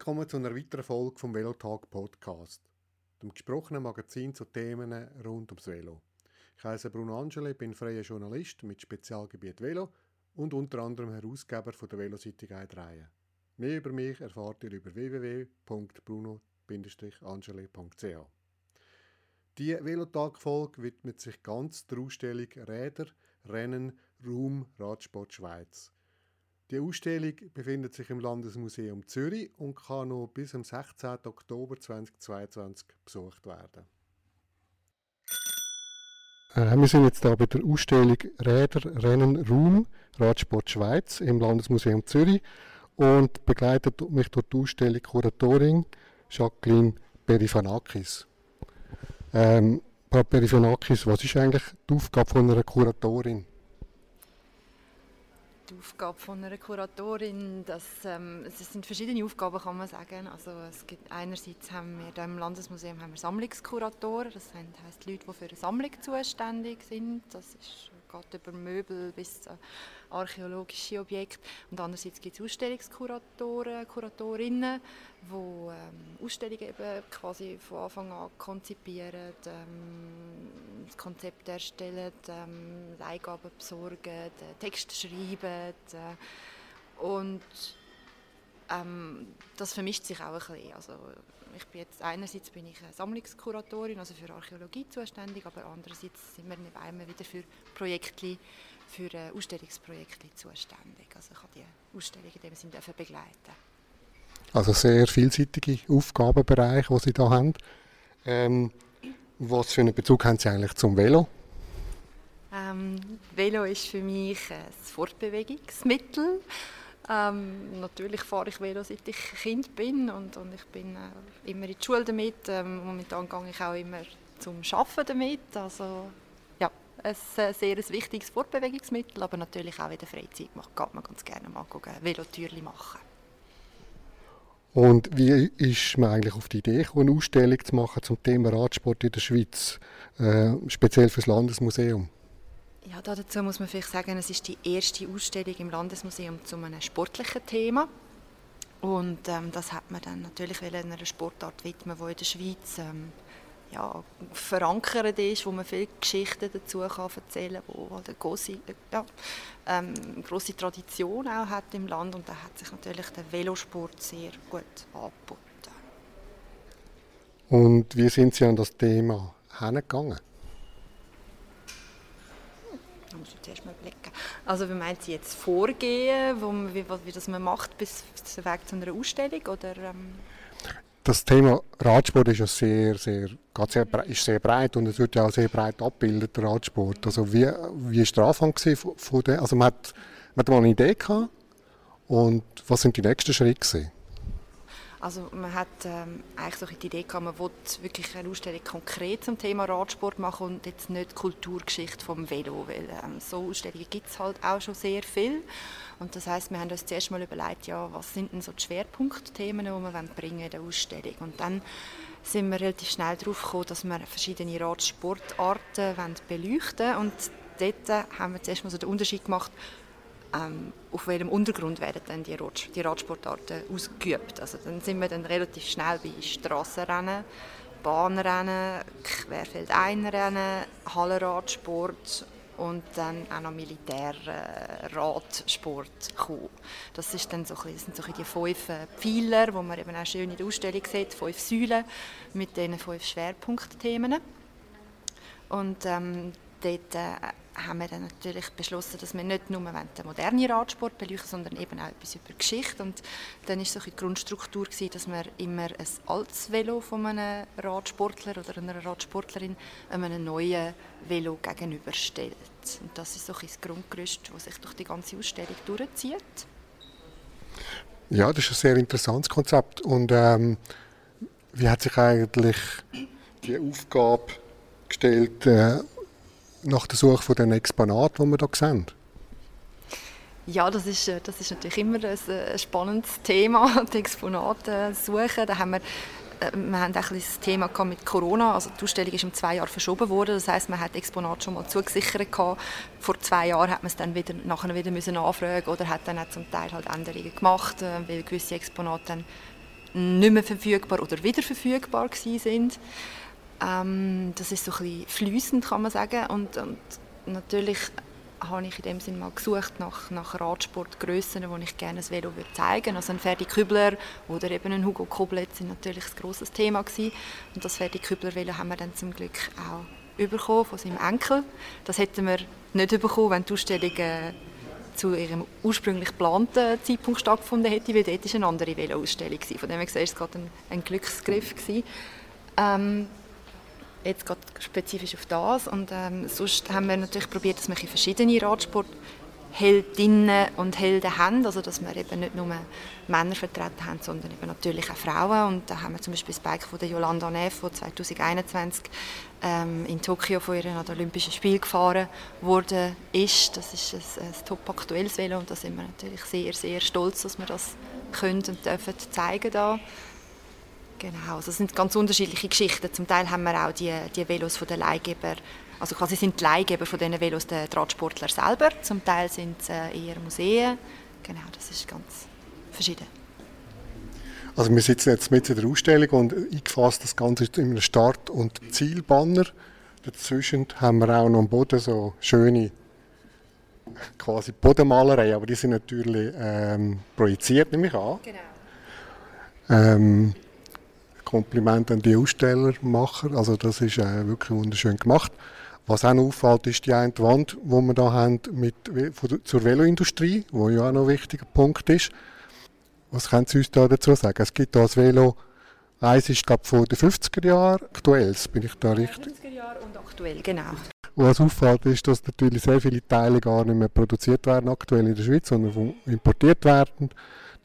willkommen zu einer weiteren Folge vom Velotalk Podcast, dem gesprochenen Magazin zu Themen rund ums Velo. Ich heiße Bruno Angeli, bin freier Journalist mit Spezialgebiet Velo und unter anderem Herausgeber von der Veloseitigkeit-Reihe. Mehr über mich erfahrt ihr über www.bruno-angeli.ch. Die Velotag-Folge widmet sich ganz der Ausstellung Räder, Rennen, Raum, Radsport Schweiz – die Ausstellung befindet sich im Landesmuseum Zürich und kann noch bis am 16. Oktober 2022 besucht werden. Äh, wir sind jetzt hier bei der Ausstellung Räder, Rennen, Raum, Radsport Schweiz im Landesmuseum Zürich und begleitet mich durch die Ausstellung Kuratorin Jacqueline Perifanakis. Ähm, Perifanakis, was ist eigentlich die Aufgabe von einer Kuratorin? Die Aufgabe von einer Kuratorin, dass, ähm, es sind verschiedene Aufgaben, kann man sagen. Also es gibt, einerseits haben wir im Landesmuseum haben wir Sammlungskuratoren, das heißt Leute, die für eine Sammlung zuständig sind. Das ist, geht über Möbel bis zu archäologische Objekte. Und andererseits gibt es Ausstellungskuratoren, Kuratorinnen, die ähm, Ausstellungen eben quasi von Anfang an konzipieren, ähm, das Konzept erstellen, ähm, Leihgaben besorgen, Text schreiben. Äh, und ähm, das vermischt sich auch ein bisschen. Also, ich bin jetzt, einerseits bin ich Sammlungskuratorin, also für Archäologie zuständig, aber andererseits sind wir immer wieder für Projekte für ein Ausstellungsprojekt zuständig. Also ich habe die Ausstellung in dem Sinne begleiten. Also sehr vielseitige Aufgabenbereiche, die Sie da haben. Ähm, was für einen Bezug haben Sie eigentlich zum Velo? Ähm, Velo ist für mich ein Fortbewegungsmittel. Ähm, natürlich fahre ich Velo, seit ich Kind bin und, und ich bin äh, immer in die Schule damit. Ähm, momentan gehe ich auch immer zum Arbeiten damit. Also ein äh, sehr wichtiges Fortbewegungsmittel, aber natürlich auch in der Freizeit geht man ganz gerne mal Velotürli machen. Und wie ist man eigentlich auf die Idee gekommen, eine Ausstellung zu machen zum Thema Radsport in der Schweiz, äh, speziell für das Landesmuseum? Ja, dazu muss man vielleicht sagen, es ist die erste Ausstellung im Landesmuseum zu einem sportlichen Thema. Und ähm, das hat man dann natürlich einer Sportart widmen, die in der Schweiz ähm, ja, verankert ist, wo man viele Geschichten dazu kann erzählen kann, wo eine grosse, ja, ähm, grosse Tradition auch hat im Land und da hat sich natürlich der Velosport sehr gut angeboten. Und wie sind Sie an das Thema hergegangen? Da muss ich zuerst mal blicken. Also wie meint Sie jetzt vorgehen, wo man, wie, wie das man macht bis zum Weg zu einer Ausstellung? Oder, ähm das Thema Radsport ist ja sehr, sehr, sehr, ist sehr breit und es wird ja auch sehr breit abgebildet, der Radsport. Also wie, wie war der Anfang von, von der, also man hat, man hat mal eine Idee gehabt und was sind die nächsten Schritte gewesen? Also man hat ähm, eigentlich so die Idee gehabt, man will wirklich eine Ausstellung konkret zum Thema Radsport machen und jetzt nicht Kulturgeschichte vom Velo, weil ähm, so Ausstellungen gibt es halt auch schon sehr viel. Und das heißt, wir haben uns zuerst mal überlegt, ja, was sind denn so die Schwerpunktthemen, die wir bringen in der Ausstellung. Und dann sind wir relativ schnell darauf gekommen, dass wir verschiedene Radsportarten beleuchten wollen. Und dort haben wir zuerst mal so den Unterschied gemacht, ähm, auf welchem Untergrund werden dann die, Rad die Radsportarten ausgeübt. Also dann sind wir dann relativ schnell bei Strassenrennen, Bahnrennen, Querfeldeinrennen, Hallenradsport und dann auch noch Militärradsport äh, Das, ist dann so das sind so die fünf äh, Pfeiler, die man eben auch schön in der Ausstellung sieht, fünf Säulen mit diesen fünf Schwerpunktthemen. Und ähm, dort äh, haben wir dann natürlich beschlossen, dass wir nicht nur den modernen Radsport beleuchten, sondern eben auch etwas über Geschichte. Und dann ist so die Grundstruktur gewesen, dass man immer ein altes Velo von einem Radsportler oder einer Radsportlerin einem neuen Velo gegenüberstellt. Und das ist so das Grundgerüst, das sich durch die ganze Ausstellung durchzieht. Ja, das ist ein sehr interessantes Konzept. Und ähm, wie hat sich eigentlich die Aufgabe gestellt, äh, nach der Suche von den Exponaten, die wir hier sehen? Ja, das ist, äh, das ist natürlich immer ein, ein spannendes Thema, die Exponate suchen. Da haben wir, äh, wir haben ein das Thema mit Corona. Also die Ausstellung ist um zwei Jahre verschoben worden. Das heißt, man hat Exponate schon mal zugesichert gehabt. Vor zwei Jahren hat man es dann wieder, nachher wieder müssen anfragen oder hat dann auch zum Teil halt Änderungen gemacht, äh, weil gewisse Exponate dann nicht mehr verfügbar oder wieder verfügbar sind. Ähm, das ist so ein bisschen fließend, kann man sagen. Und, und natürlich habe ich in dem Sinne mal gesucht nach, nach Radsportgrössen, wo ich gerne ein Velo würde zeigen würde. Also ein Ferdi Kübler oder eben ein Hugo Koblet sind natürlich ein grosses Thema gewesen. Und das Ferdi Kübler Velo haben wir dann zum Glück auch bekommen von seinem Enkel. Das hätten wir nicht bekommen, wenn die Ausstellung äh, zu ihrem ursprünglich geplanten Zeitpunkt stattgefunden hätte, weil dort eine andere Velo-Ausstellung war. Von dem her war es gerade ein, ein Glücksgriff. Ähm, jetzt gerade spezifisch auf das. Und ähm, sonst haben wir natürlich probiert, dass wir verschiedene Radsportheldinnen und Helden haben, also dass wir eben nicht nur Männer vertreten haben, sondern eben natürlich auch Frauen. Und da haben wir zum Beispiel das Bike von der Yolanda Neff, die 2021 ähm, in Tokio von ihren Olympischen Spielen gefahren wurde, ist. Das ist ein, ein top aktuelles Velo und da sind wir natürlich sehr, sehr stolz, dass wir das können und dürfen zeigen da. Genau, also es sind ganz unterschiedliche Geschichten. Zum Teil haben wir auch die, die Velos von den Leihgeber, also quasi sind die Leihgeber von diesen Velos der Radsportler selber. Zum Teil sind es äh, eher Museen. Genau, das ist ganz verschieden. Also wir sitzen jetzt mit in der Ausstellung und eingefasst das Ganze ist in einem Start- und Zielbanner. Dazwischen haben wir auch noch am Boden so schöne quasi Bodenmalerei, aber die sind natürlich ähm, projiziert, nehme ich an. Genau. Ähm, Kompliment an die Ausstellermacher. Also das ist äh, wirklich wunderschön gemacht. Was auch noch auffällt, ist die eine Wand, die wir hier haben mit, zur Veloindustrie, wo ja auch noch ein wichtiger Punkt ist. Was können Sie uns da dazu sagen? Es gibt hier das Velo, eins ist glaube von den 50er Jahren, aktuell, bin ich da richtig? 50er Jahre und aktuell, genau. Was auffällt, ist, dass natürlich sehr viele Teile gar nicht mehr produziert werden aktuell in der Schweiz, sondern importiert werden.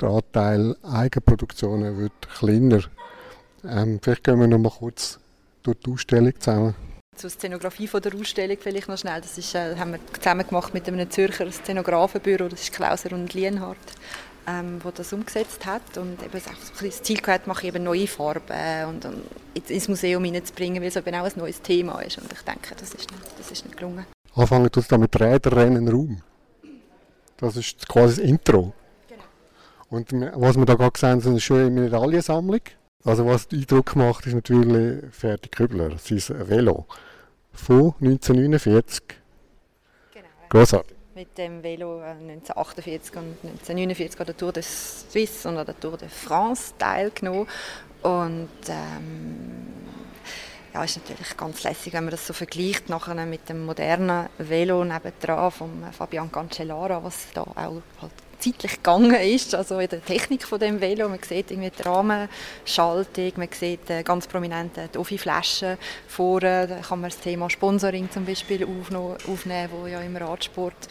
Der Anteil Eigenproduktionen wird kleiner. Ähm, vielleicht gehen wir noch mal kurz durch die Ausstellung zusammen. Zur Szenografie von der Ausstellung vielleicht noch schnell. Das ist, äh, haben wir zusammen gemacht mit einem Zürcher Szenografenbüro, das ist Klauser und Lienhardt, ähm, wo das umgesetzt hat und eben auch das Ziel gehabt, mache eben neue Farben und, und ins Museum hineinzubringen, weil es eben auch ein neues Thema ist und ich denke, das ist nicht, das ist nicht gelungen. Anfangen tut es dann mit Räderrennen Raum. Das ist quasi das Intro. Genau. Und was wir da gerade gesehen haben, ist eine schöne Medaillensammlung. Also was den Eindruck macht, ist natürlich Ferdi Kübler, sein Velo von 1949. Genau. Großartig. Mit dem Velo 1948 äh, und 1949 an der Tour de Suisse und an der Tour de France teilgenommen. Und ähm, ja, ist natürlich ganz lässig, wenn man das so vergleicht nachher mit dem modernen Velo nebendran von Fabian Cancellara, was da auch halt zeitlich gegangen ist, also in der Technik von dem Velo. Man sieht irgendwie die Rahmenschaltung, man sieht äh, ganz prominent die Offi-Flaschen vorne. Da kann man das Thema Sponsoring zum Beispiel aufnehmen, wo ja im Radsport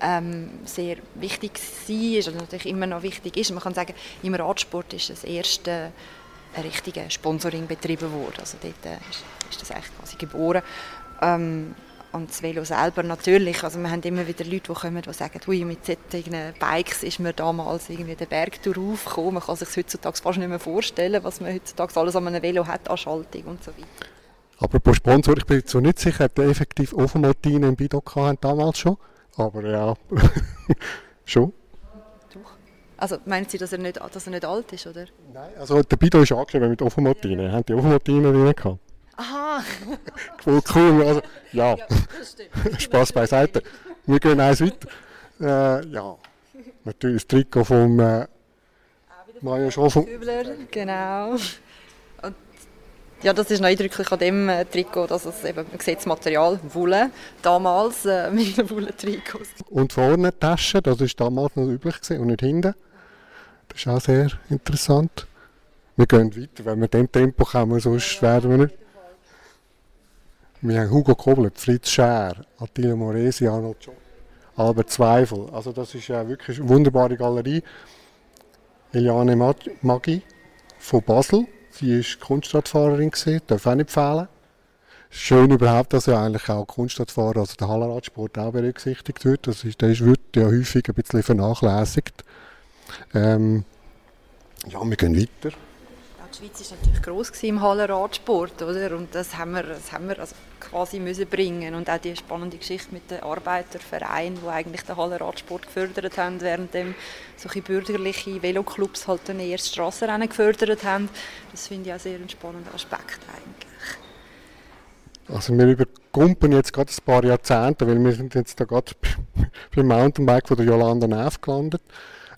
ähm, sehr wichtig ist und natürlich immer noch wichtig ist. Man kann sagen, im Radsport ist das erste richtige Sponsoring betrieben worden. Also dort äh, ist, ist das eigentlich quasi geboren. Ähm, und das Velo selber natürlich. Also wir haben immer wieder Leute, die kommen, die sagen, Ui, mit solchen Bikes ist man damals irgendwie den Berg durchgekommen. Man kann sich heutzutage fast nicht mehr vorstellen, was man heutzutage alles an einem Velo hat, an Schaltung und so weiter. Apropos Sponsor, ich bin so nicht sicher, ob der effektiv Ofenmartine im Bidoc damals schon. Aber ja, schon. Also meinen Sie, dass er nicht, dass er nicht alt ist, oder? Nein, also der Bido ist angeschrieben mit Ofenmartine. Ja. Haben die Ofenmartine drin gehabt? Aha. Voll cool. Also, ja, ja Spaß beiseite. Wir gehen eins weiter. Äh, ja, natürlich das Trikot vom äh, Mario Schoffen. Genau. Und ja, das ist noch eindrücklich an dem äh, Trikot, dass es eben, man sieht das Material, Wolle, damals äh, mit einem Wolle-Trikot. Und vorne die Tasche, das war damals noch üblich gewesen, und nicht hinten. Das ist auch sehr interessant. Wir gehen weiter, wenn wir diesem Tempo kommen, sonst werden wir nicht. Wir haben Hugo Kobler, Fritz Schär, Attila Moresi, Arnold John, Albert Zweifel. Also das ist ja wirklich eine wunderbare Galerie. Eliane Maggi von Basel. Sie war Kunstradfahrerin, darf auch nicht empfehlen. Schön überhaupt, dass ja eigentlich auch Kunstradfahrer, also der Hallenradsport auch berücksichtigt wird. Das ist, der wird ja häufig ein bisschen vernachlässigt. Ähm, ja, wir gehen weiter. die Schweiz war natürlich gross im Hallenradsport, oder? Und das haben wir, das haben wir also quasi müssen bringen. Und auch die spannende Geschichte mit den Arbeitervereinen, die eigentlich den Hallenradsport gefördert haben, während solche bürgerliche Veloclubs halt dann eher Strassenrennen gefördert haben. Das finde ich auch sehr einen spannenden Aspekt eigentlich. Also wir überkumpen jetzt gerade ein paar Jahrzehnte, weil wir sind jetzt da gerade beim Mountainbike von der Jolanda Neff gelandet.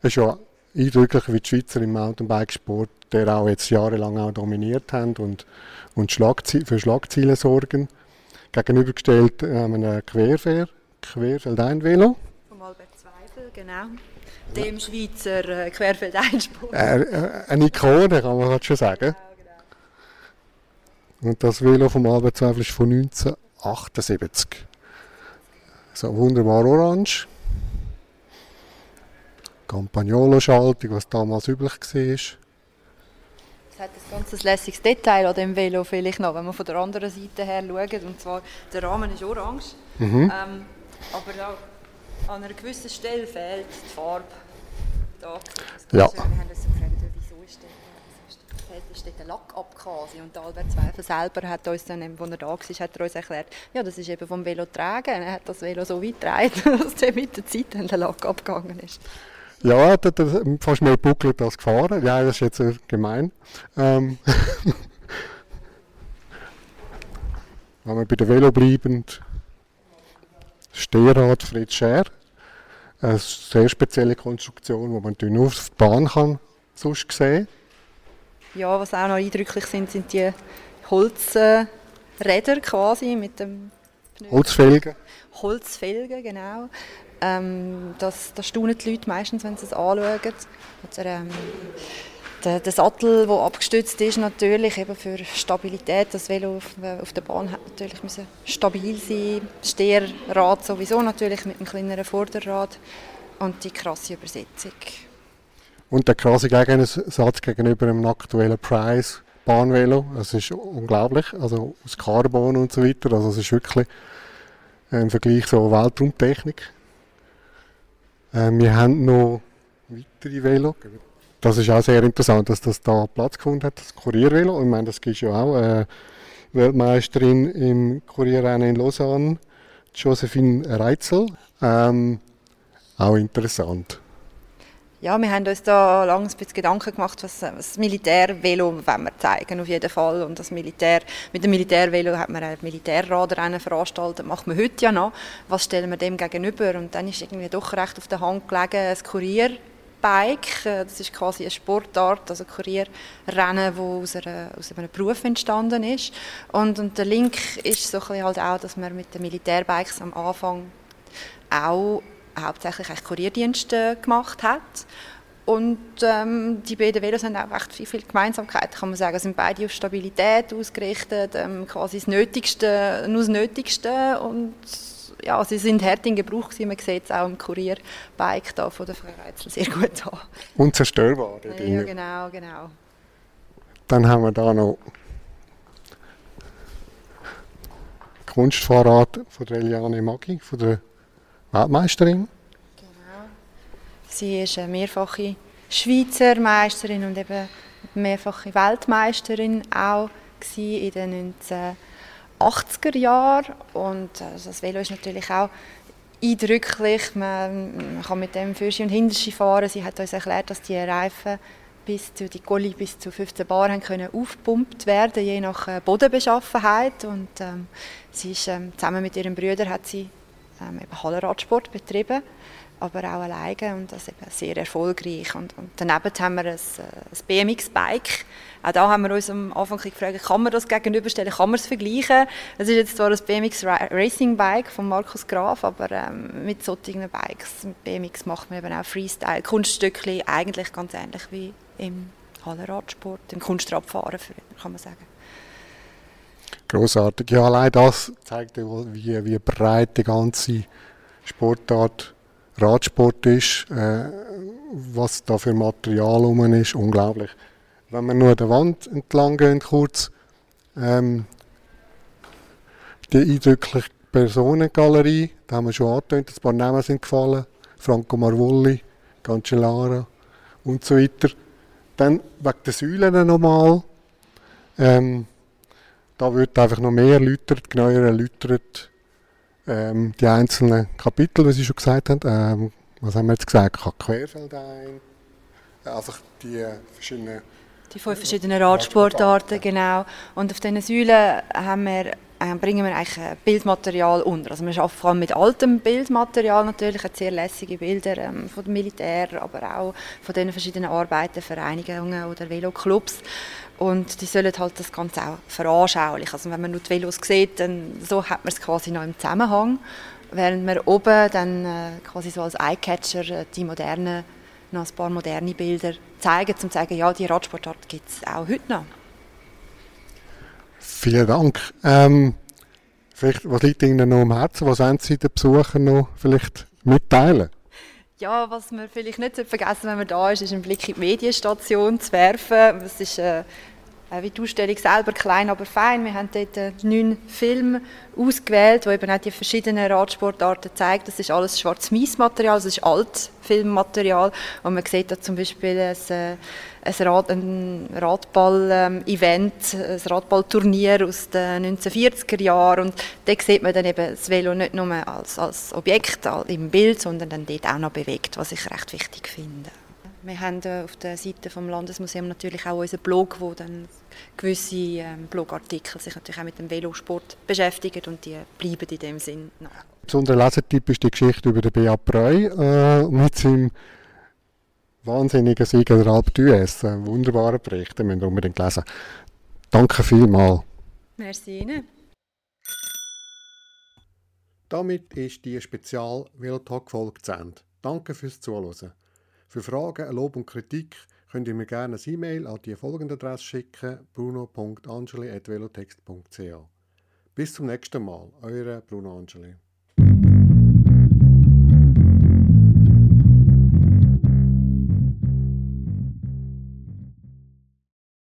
Es ist ja eindrücklich, wie die Schweizer im Mountainbikesport, der auch jetzt jahrelang auch dominiert haben und, und Schlagzie für Schlagziele sorgen. Gegenübergestellt äh, einem Querfair, Querfeldein-Velo. Vom Albert Zweifel, genau. Dem Schweizer äh, Querfeldeinsport. Äh, äh, eine Ikone, kann man schon sagen. Genau, genau. Und das Velo vom Albert Zweifel ist von 1978. So wunderbar orange. Campagnolo-Schaltung, was damals üblich war. Es hat ein ganz lässiges Detail an dem Velo vielleicht noch, wenn man von der anderen Seite her schaut. Und zwar, der Rahmen ist orange, mhm. ähm, aber da, an einer gewissen Stelle fehlt die Farbe. Da. Ja. Wir haben uns gefragt, wieso ist der, ist dort der Lack ab quasi. Und Albert Zweifel selber hat uns dann, als er da war, hat er uns erklärt, ja, das ist eben vom Velo tragen. Er hat das Velo so weit getragen, dass der mit der Zeit dann der Lack abgegangen ist. Ja, er hat fast mehr buckelt als gefahren. Ja, das ist jetzt gemein. Ähm Wenn wir bei der Velo bleiben, Stehrad Fritz Scher. Eine sehr spezielle Konstruktion, die man nur auf der Bahn kann, sonst sehen Ja, was auch noch eindrücklich sind, sind die Holzräder quasi mit dem Holzfelgen. Holzfelgen, genau. Ähm, das, das staunen die Leute meistens, wenn sie es anschauen. Oder, ähm, der, der, Sattel, der abgestützt ist, natürlich eben für Stabilität. Das Velo auf, auf der Bahn hat natürlich müssen stabil sein. Das Steherrad sowieso natürlich mit einem kleineren Vorderrad und die krasse Übersetzung. Und der krasse Gegensatz gegenüber einem aktuellen Preis Bahnvelo, das ist unglaublich, also aus Carbon und so weiter, also es ist wirklich im Vergleich so Weltraumtechnik. Äh, wir haben noch weitere Velo. Das ist auch sehr interessant, dass das da Platz gefunden hat, das Kuriervelo. Ich meine, das gibt ja auch äh, Weltmeisterin im Kurierrennen in Lausanne, Josephine Reitzel. Ähm, auch interessant. Ja, wir haben uns da lange ein bisschen Gedanken gemacht, was das Militärvelo wir zeigen, auf jeden Fall. Und das Militär, mit dem Militärvelo hat man ein Militärradrennen veranstaltet, macht man heute ja noch. Was stellen wir dem gegenüber? Und dann ist irgendwie doch recht auf der Hand gelegen, ein Kurierbike. Das ist quasi eine Sportart, also Kurierrennen, das aus, aus einem Beruf entstanden ist. Und, und der Link ist so ein halt auch, dass man mit den Militärbikes am Anfang auch hauptsächlich Kurierdienste gemacht hat. Und ähm, die beiden Velos haben auch echt viel, viel Gemeinsamkeit, kann man sagen. sind beide auf Stabilität ausgerichtet, ähm, quasi das Nötigste, nur das Nötigste. Und ja, sie sind hart in Gebrauch gewesen. Man sieht es auch im Kurierbike da von der Frau Reitzel sehr gut an. Unzerstörbar. Ja, ja, genau, genau. Dann haben wir da noch Kunstfahrrad von der Eliane Maggi, von der Weltmeisterin. Genau. Sie ist eine mehrfache Schweizer Meisterin und eben mehrfache Weltmeisterin auch in den 1980er Jahren. Und also das Velo ist natürlich auch eindrücklich. Man, kann mit dem Fürschi und Hinterschi fahren. Sie hat uns erklärt, dass die Reifen bis zu die Gulli bis zu 15 Bar können aufgepumpt werden, je nach äh, Bodenbeschaffenheit. Und ähm, sie ist ähm, zusammen mit ihrem Bruder hat sie ähm, eben Hallenradsport betrieben, aber auch alleine und das eben sehr erfolgreich. Und, und daneben haben wir ein, ein BMX-Bike. Auch da haben wir uns am Anfang gefragt, kann man das gegenüberstellen, kann man es vergleichen? Es ist jetzt zwar ein BMX Racing Bike von Markus Graf, aber ähm, mit solchen Bikes, mit BMX macht man eben auch Freestyle, Kunststückchen, eigentlich ganz ähnlich wie im Hallenradsport, im Kunstradfahren, kann man sagen. Großartig. Ja, allein das zeigt, wie, wie breit die ganze Sportart Radsport ist, äh, was da für Material rum ist, unglaublich. Wenn wir nur an der Wand entlang gehen, kurz, ähm, die eindrückliche Personengalerie, da haben wir schon angetönt, ein paar Namen sind gefallen, Franco Marvulli, Cancellara und so weiter. Dann wegen den Säulen nochmal. Ähm, da wird einfach noch mehr erläutert, genauer erläutert, ähm, die einzelnen Kapitel, wie Sie schon gesagt haben. Ähm, was haben wir jetzt gesagt? Querfeld ein. Einfach die verschiedenen die fünf verschiedenen Radsportarten, genau. Und auf diesen Säulen haben wir, äh, bringen wir eigentlich Bildmaterial unter. Also wir arbeiten vor allem mit altem Bildmaterial natürlich, sehr lässige Bilder ähm, von dem Militär, aber auch von den verschiedenen Arbeiten, Vereinigungen oder Veloclubs. Und die sollen halt das Ganze auch veranschaulichen. Also wenn man nur die Velos sieht, dann so hat man es quasi noch im Zusammenhang. Während man oben dann äh, quasi so als Eyecatcher äh, die modernen noch ein paar moderne Bilder zeigen, um zu sagen, ja, die Radsportart gibt es auch heute noch. Vielen Dank. Ähm, vielleicht, was liegt Ihnen noch am Herzen? Was wollen Sie den Besuchern noch vielleicht mitteilen? Ja, was man vielleicht nicht vergessen wenn man da ist, ist einen Blick in die Medienstation zu werfen. Das ist äh, wie die Ausstellung selber, klein, aber fein. Wir haben dort äh, neun Filme ausgewählt, die eben auch die verschiedenen Radsportarten zeigen. Das ist alles Schwarz-Weiß-Material, das ist Altfilmmaterial. Und man sieht da zum Beispiel ein, äh, ein, Rad, ein Radball-Event, ein Radballturnier aus den 1940er Jahren. Und da sieht man dann eben das Velo nicht nur als, als Objekt im Bild, sondern dann dort auch noch bewegt, was ich recht wichtig finde. Wir haben auf der Seite vom Landesmuseum natürlich auch unseren Blog, wo dann gewisse ähm, Blogartikel sich natürlich auch mit dem Velosport beschäftigen und die bleiben in dem Sinn noch. Besonderer Lesetipp ist die Geschichte über den Beat Breu äh, mit seinem wahnsinnigen Sieg der Alpe d'Huez. Ein wunderbarer Bericht, den müsst ihr unbedingt lesen. Danke vielmals. Merci Ihnen. Damit ist die Spezial-Velotalk-Folge zu Ende. Danke fürs Zuhören. Für Fragen, Lob und Kritik könnt ihr mir gerne ein E-Mail an die folgende Adresse schicken: bruno.angeli.velotext.ch. Bis zum nächsten Mal, eure Bruno Angeli.